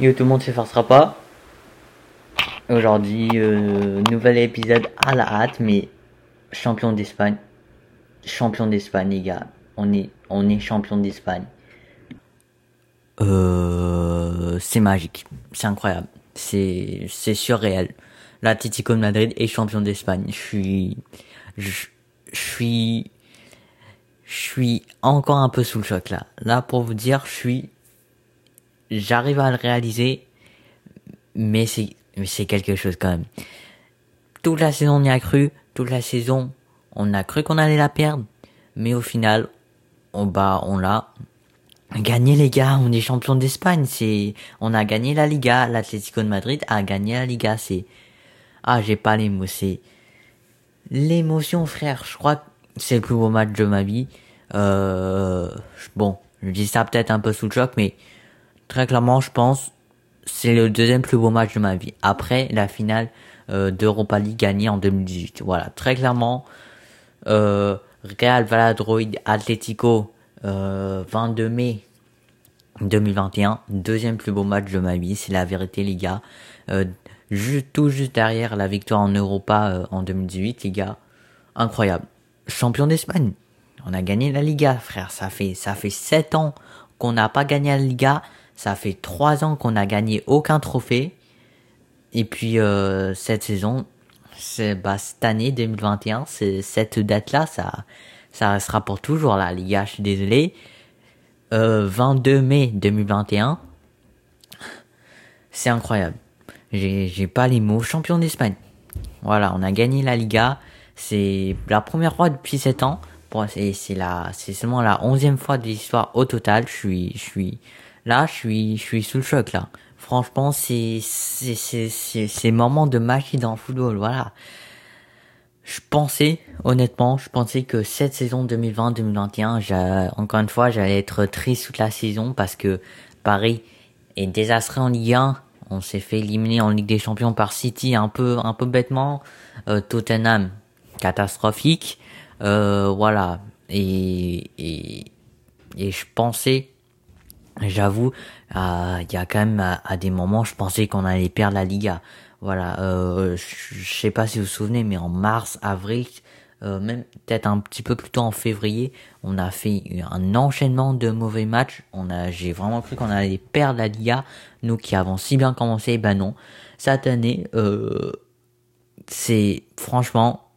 Yo tout le monde s'efforcera pas. Aujourd'hui, euh, nouvel épisode à la hâte, mais champion d'Espagne. Champion d'Espagne, les gars. On est, on est champion d'Espagne. Euh, c'est magique. C'est incroyable. C'est, c'est surréel. L'Atlético de Madrid est champion d'Espagne. Je suis, je suis, je suis encore un peu sous le choc là. Là, pour vous dire, je suis, j'arrive à le réaliser, mais c'est, mais c'est quelque chose quand même. Toute la saison, on y a cru. Toute la saison, on a cru qu'on allait la perdre, mais au final, on bat, on l'a gagné les gars. On est champion d'Espagne. C'est, on a gagné la Liga. L'Atlético de Madrid a gagné la Liga. C'est, ah, j'ai pas les mots. C'est l'émotion, frère. Je crois que c'est le plus beau match de ma vie. Euh, bon, je dis ça peut-être un peu sous le choc, mais très clairement, je pense c'est le deuxième plus beau match de ma vie. Après la finale euh, d'Europa League gagnée en 2018. Voilà, très clairement, euh, Real Valladolid Atlético, euh, 22 mai 2021, deuxième plus beau match de ma vie, c'est la vérité les gars. Euh, juste, tout juste derrière la victoire en Europa euh, en 2018 les gars. Incroyable. Champion d'Espagne. On a gagné la Liga, frère. Ça fait, ça fait 7 ans qu'on n'a pas gagné la Liga. Ça fait 3 ans qu'on n'a gagné aucun trophée. Et puis, euh, cette saison, c'est, bah, cette année 2021, c'est cette date-là, ça, ça restera pour toujours la Liga. Je suis désolé. Euh, 22 mai 2021. C'est incroyable. J'ai, pas les mots. Champion d'Espagne. Voilà, on a gagné la Liga. C'est la première fois depuis 7 ans. Bon, c'est, c'est la, c'est seulement la onzième fois de l'histoire au total. Je suis, je suis, là, je suis, je suis sous le choc, là. Franchement, c'est, c'est, c'est, c'est, moment de magie dans le football, voilà. Je pensais, honnêtement, je pensais que cette saison 2020-2021, encore une fois, j'allais être triste toute la saison parce que Paris est désastré en Ligue 1. On s'est fait éliminer en Ligue des Champions par City un peu, un peu bêtement. Euh, Tottenham, catastrophique. Euh, voilà. Et, et, et je pensais, j'avoue, il y a quand même à, à, des moments, je pensais qu'on allait perdre la Liga. Voilà. Euh, je, sais pas si vous vous souvenez, mais en mars, avril, euh, même peut-être un petit peu plus tôt en février, on a fait un enchaînement de mauvais matchs. On a, j'ai vraiment cru qu'on allait perdre la Liga. Nous qui avons si bien commencé, ben non. Cette année, euh, c'est franchement,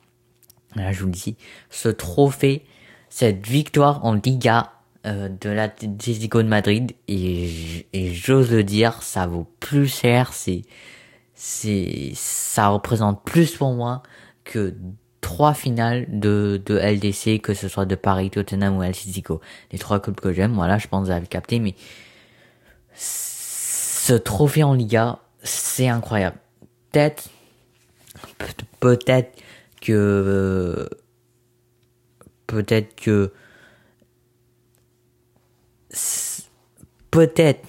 là je vous le dis, ce trophée, cette victoire en Liga euh, de l'Atlético de Madrid et, et j'ose le dire, ça vaut plus cher, c'est c'est ça représente plus pour moi que trois finales de de LDC que ce soit de Paris, Tottenham ou Atlético. Les trois clubs que j'aime, voilà, je pense que vous avez capté mais ce trophée en Liga, c'est incroyable. Peut-être peut-être que peut-être que peut-être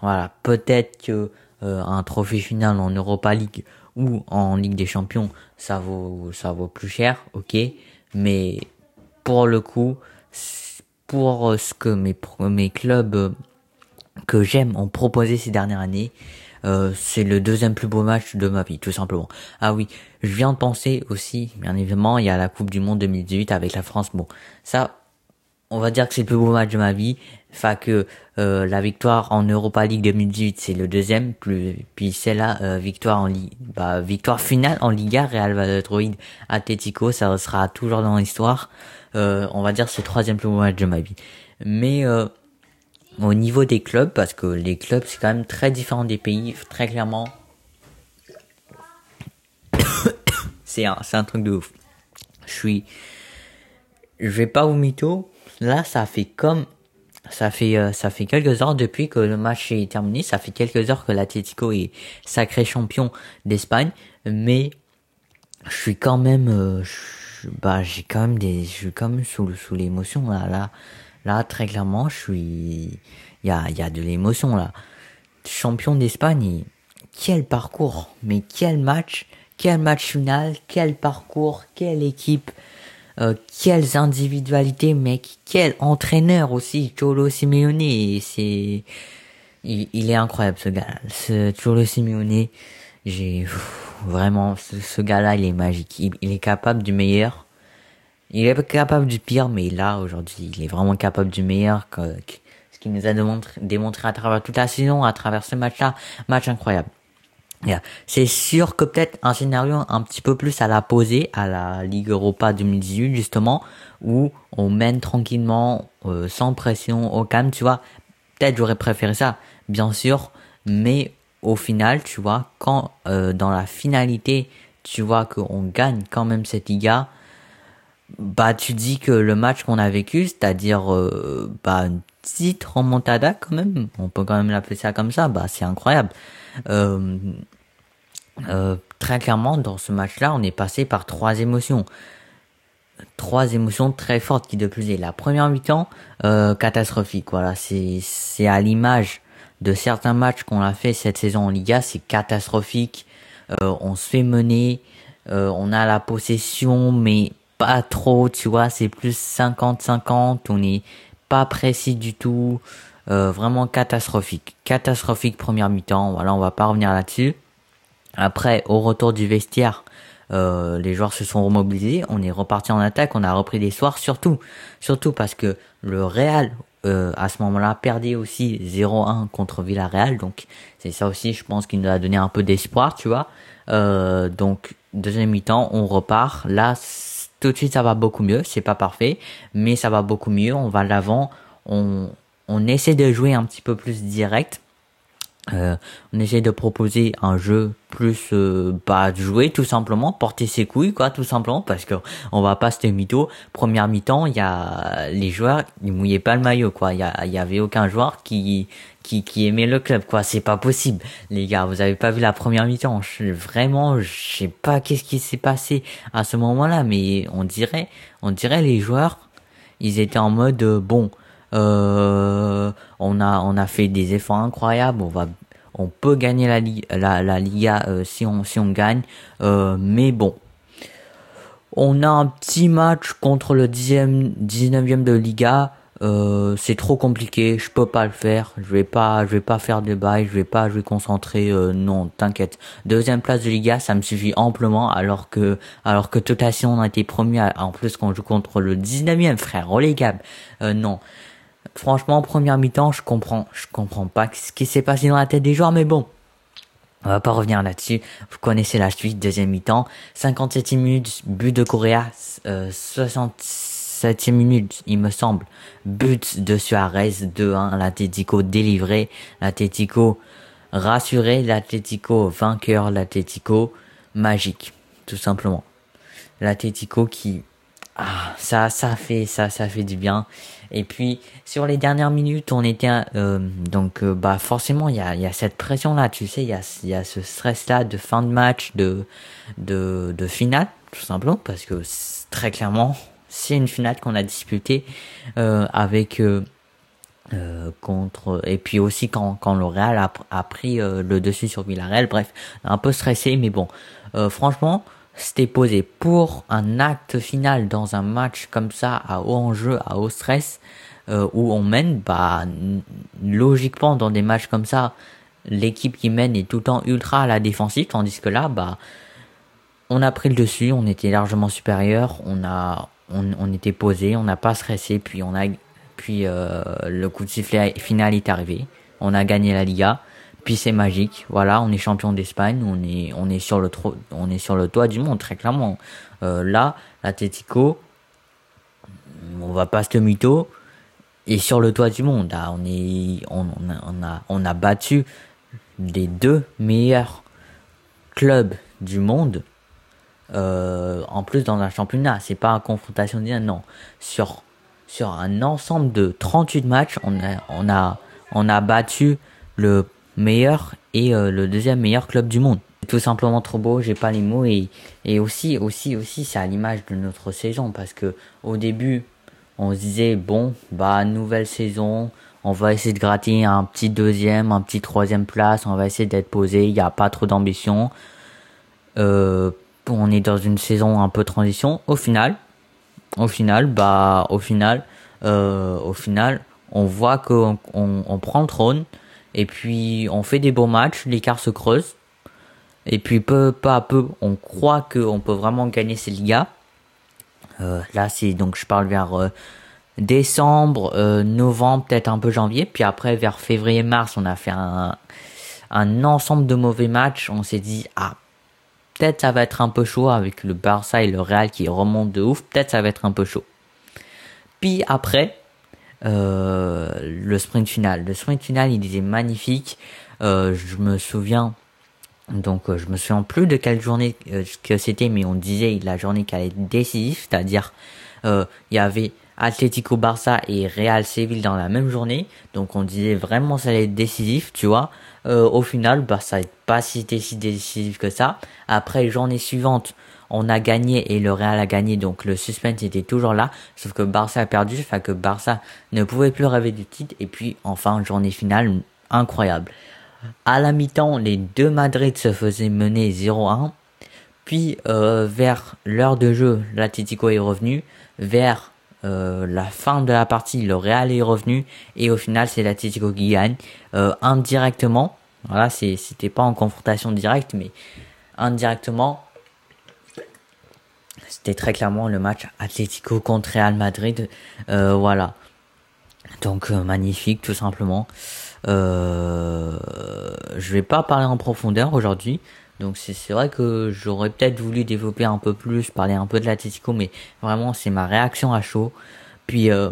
voilà peut-être que euh, un trophée final en Europa League ou en Ligue des Champions ça vaut ça vaut plus cher ok mais pour le coup pour ce que mes mes clubs que j'aime ont proposé ces dernières années euh, c'est le deuxième plus beau match de ma vie, tout simplement. Ah oui, je viens de penser aussi, bien évidemment, il y a la Coupe du Monde 2018 avec la France. Bon, ça, on va dire que c'est le plus beau match de ma vie. Enfin que euh, la victoire en Europa League 2018 c'est le deuxième, puis celle-là euh, victoire en bah victoire finale en Liga Real Valladolid Atletico, ça sera toujours dans l'histoire. Euh, on va dire c'est le troisième plus beau match de ma vie. Mais au niveau des clubs, parce que les clubs c'est quand même très différent des pays, très clairement. c'est un, c'est truc de ouf. Je suis, je vais pas vous mytho. Là, ça fait comme, ça fait, euh, ça fait quelques heures depuis que le match est terminé. Ça fait quelques heures que l'Atlético est sacré champion d'Espagne, mais je suis quand même, euh, bah, j'ai quand même des, je suis quand même sous, sous l'émotion là, là. Là, très clairement, je suis, il y a, il y a de l'émotion là. Champion d'Espagne, quel parcours, mais quel match, quel match final, quel parcours, quelle équipe, euh, quelles individualités, mec, quel entraîneur aussi, Cholo Simeone, c'est, il, est incroyable ce gars. Toujours le Simeone. J'ai vraiment ce, gars-là, il est magique. Il, est capable du meilleur. Il est capable du pire, mais là aujourd'hui, il est vraiment capable du meilleur. Que, ce qu'il nous a démontré, démontré à travers toute la saison, à travers ce match-là, match incroyable. C'est sûr que peut-être un scénario un petit peu plus à la poser à la Ligue Europa 2018 justement où on mène tranquillement euh, sans pression au calme, tu vois. Peut-être j'aurais préféré ça, bien sûr, mais au final, tu vois, quand euh, dans la finalité, tu vois qu'on gagne quand même cette Liga, bah tu dis que le match qu'on a vécu, c'est-à-dire euh, bah petite remontada quand même, on peut quand même l'appeler ça comme ça, bah c'est incroyable. Euh, euh, très clairement, dans ce match-là, on est passé par trois émotions. Trois émotions très fortes qui de plus est. La première mi-temps, euh, catastrophique. Voilà, c'est c'est à l'image de certains matchs qu'on a fait cette saison en Liga, c'est catastrophique. Euh, on se fait mener, euh, on a la possession, mais pas trop, tu vois, c'est plus 50-50, on n'est pas précis du tout. Euh, vraiment catastrophique. Catastrophique première mi-temps, voilà, on va pas revenir là-dessus. Après, au retour du vestiaire, euh, les joueurs se sont remobilisés, on est reparti en attaque, on a repris des soirs, surtout, surtout parce que le Real, euh, à ce moment-là, perdait aussi 0-1 contre Villarreal, donc c'est ça aussi, je pense, qui nous a donné un peu d'espoir, tu vois. Euh, donc, deuxième mi-temps, on repart. Là, tout de suite, ça va beaucoup mieux, c'est pas parfait, mais ça va beaucoup mieux, on va l'avant, on, on essaie de jouer un petit peu plus direct. Euh, on essaie de proposer un jeu plus euh, bah jouer tout simplement porter ses couilles quoi tout simplement parce que on va pas se mytho. Première mi-temps il y a les joueurs ils mouillaient pas le maillot quoi. Il y, avait aucun joueur qui qui qui aimait le club quoi. C'est pas possible. Les gars vous avez pas vu la première mi-temps. Vraiment je sais pas qu'est-ce qui s'est passé à ce moment-là mais on dirait on dirait les joueurs ils étaient en mode euh, bon euh, on a on a fait des efforts incroyables. On va on peut gagner la la, la Liga euh, si on si on gagne. Euh, mais bon, on a un petit match contre le 10e 19e de Liga. C'est trop compliqué, je peux pas le faire, je vais pas, je vais pas faire de bail, je vais pas, je vais concentrer, non, t'inquiète. Deuxième place de Liga, ça me suffit amplement, alors que, alors que Totation on a été premier, en plus qu'on joue contre le 19e frère, relégable. Non, Franchement, première mi-temps, je comprends, je comprends pas ce qui s'est passé dans la tête des joueurs, mais bon. On va pas revenir là-dessus. Vous connaissez la suite, deuxième mi-temps. 57 minutes, but de Correa. Euh, 67e minute, il me semble. But de Suarez, 2-1. L'Atletico délivré. L'Atletico rassuré. L'Atletico vainqueur. L'Atletico magique. Tout simplement. L'Atletico qui, ah, ça, ça fait, ça, ça fait du bien. Et puis sur les dernières minutes, on était euh, donc euh, bah forcément il y a, y a cette pression là, tu sais, il y a, ce stress là de fin de match, de de, de finale tout simplement parce que très clairement c'est une finale qu'on a disputée euh, avec euh, euh, contre et puis aussi quand quand le Real a, a pris le dessus sur Villarreal, bref, un peu stressé mais bon, franchement c'était posé pour un acte final dans un match comme ça à haut enjeu, à haut stress, euh, où on mène, bah logiquement dans des matchs comme ça, l'équipe qui mène est tout le temps ultra à la défensive, tandis que là, bah on a pris le dessus, on était largement supérieur, on a on, on était posé, on n'a pas stressé, puis on a puis euh, le coup de sifflet final est arrivé, on a gagné la Liga c'est magique. Voilà, on est champion d'Espagne, on est on est sur le on est sur le toit du monde très clairement. Euh, là, l'Atletico, on va pas se mytho, est sur le toit du monde. Là, on est on, on, a, on a on a battu les deux meilleurs clubs du monde. Euh, en plus dans un championnat, c'est pas une confrontation directe, non. Sur sur un ensemble de 38 matchs, on a on a on a battu le meilleur et euh, le deuxième meilleur club du monde. Tout simplement trop beau, j'ai pas les mots et, et aussi, aussi, aussi, c'est à l'image de notre saison parce que au début, on se disait bon, bah nouvelle saison, on va essayer de gratter un petit deuxième, un petit troisième place, on va essayer d'être posé, il n'y a pas trop d'ambition. Euh, on est dans une saison un peu transition. Au final, au final, bah au final, euh, au final, on voit qu'on on, on prend le trône Et puis on fait des beaux matchs, l'écart se creuse. Et puis peu, peu à peu, on croit qu'on peut vraiment gagner ces Ligas. Euh, là, c'est donc je parle vers euh, décembre, euh, novembre, peut-être un peu janvier. Puis après, vers février-mars, on a fait un, un ensemble de mauvais matchs. On s'est dit, ah, peut-être ça va être un peu chaud avec le Barça et le Real qui remontent de ouf. Peut-être ça va être un peu chaud. Puis après, le sprint final. Le sprint final, il était magnifique. Euh, je me souviens, donc euh, je me souviens plus de quelle journée euh, que c'était, mais on disait la journée qui allait être décisive, c'est-à-dire il y avait Atlético Barça et Real Seville dans la même journée, donc on disait vraiment ça allait être décisif, tu vois. au final, bah ça n'est pas si décisif que ça. Après, journée suivante, on a gagné et le Real a gagné, donc le suspense était toujours là, sauf que Barça a perdu, fait que Barça ne pouvait plus rêver du titre, et puis enfin, journée finale incroyable. À la mi-temps, les deux Madrid se faisaient mener 0-1, puis euh, vers l'heure de jeu, l'Atletico est revenu, vers euh, la fin de la partie, le Real est revenu, et au final, c'est l'Atletico qui gagne, euh, indirectement, voilà, c'était pas en confrontation directe, mais indirectement, c'était très clairement le match Atlético contre Real Madrid. Euh, voilà. Donc euh, magnifique tout simplement. Euh, je vais pas parler en profondeur aujourd'hui. Donc c'est vrai que j'aurais peut-être voulu développer un peu plus, parler un peu de l'Atlético, mais vraiment c'est ma réaction à chaud. Puis euh,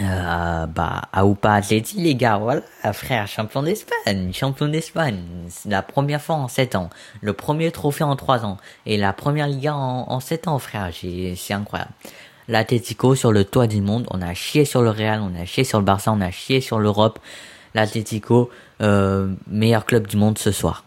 euh, bah, Aupa Atleti, les gars, voilà, frère, champion d'Espagne, champion d'Espagne. C'est la première fois en 7 ans. Le premier trophée en 3 ans. Et la première Liga en, en 7 ans, frère. C'est incroyable. L'Atletico sur le toit du monde. On a chié sur le Real, on a chié sur le Barça, on a chié sur l'Europe. L'Atletico, euh, meilleur club du monde ce soir.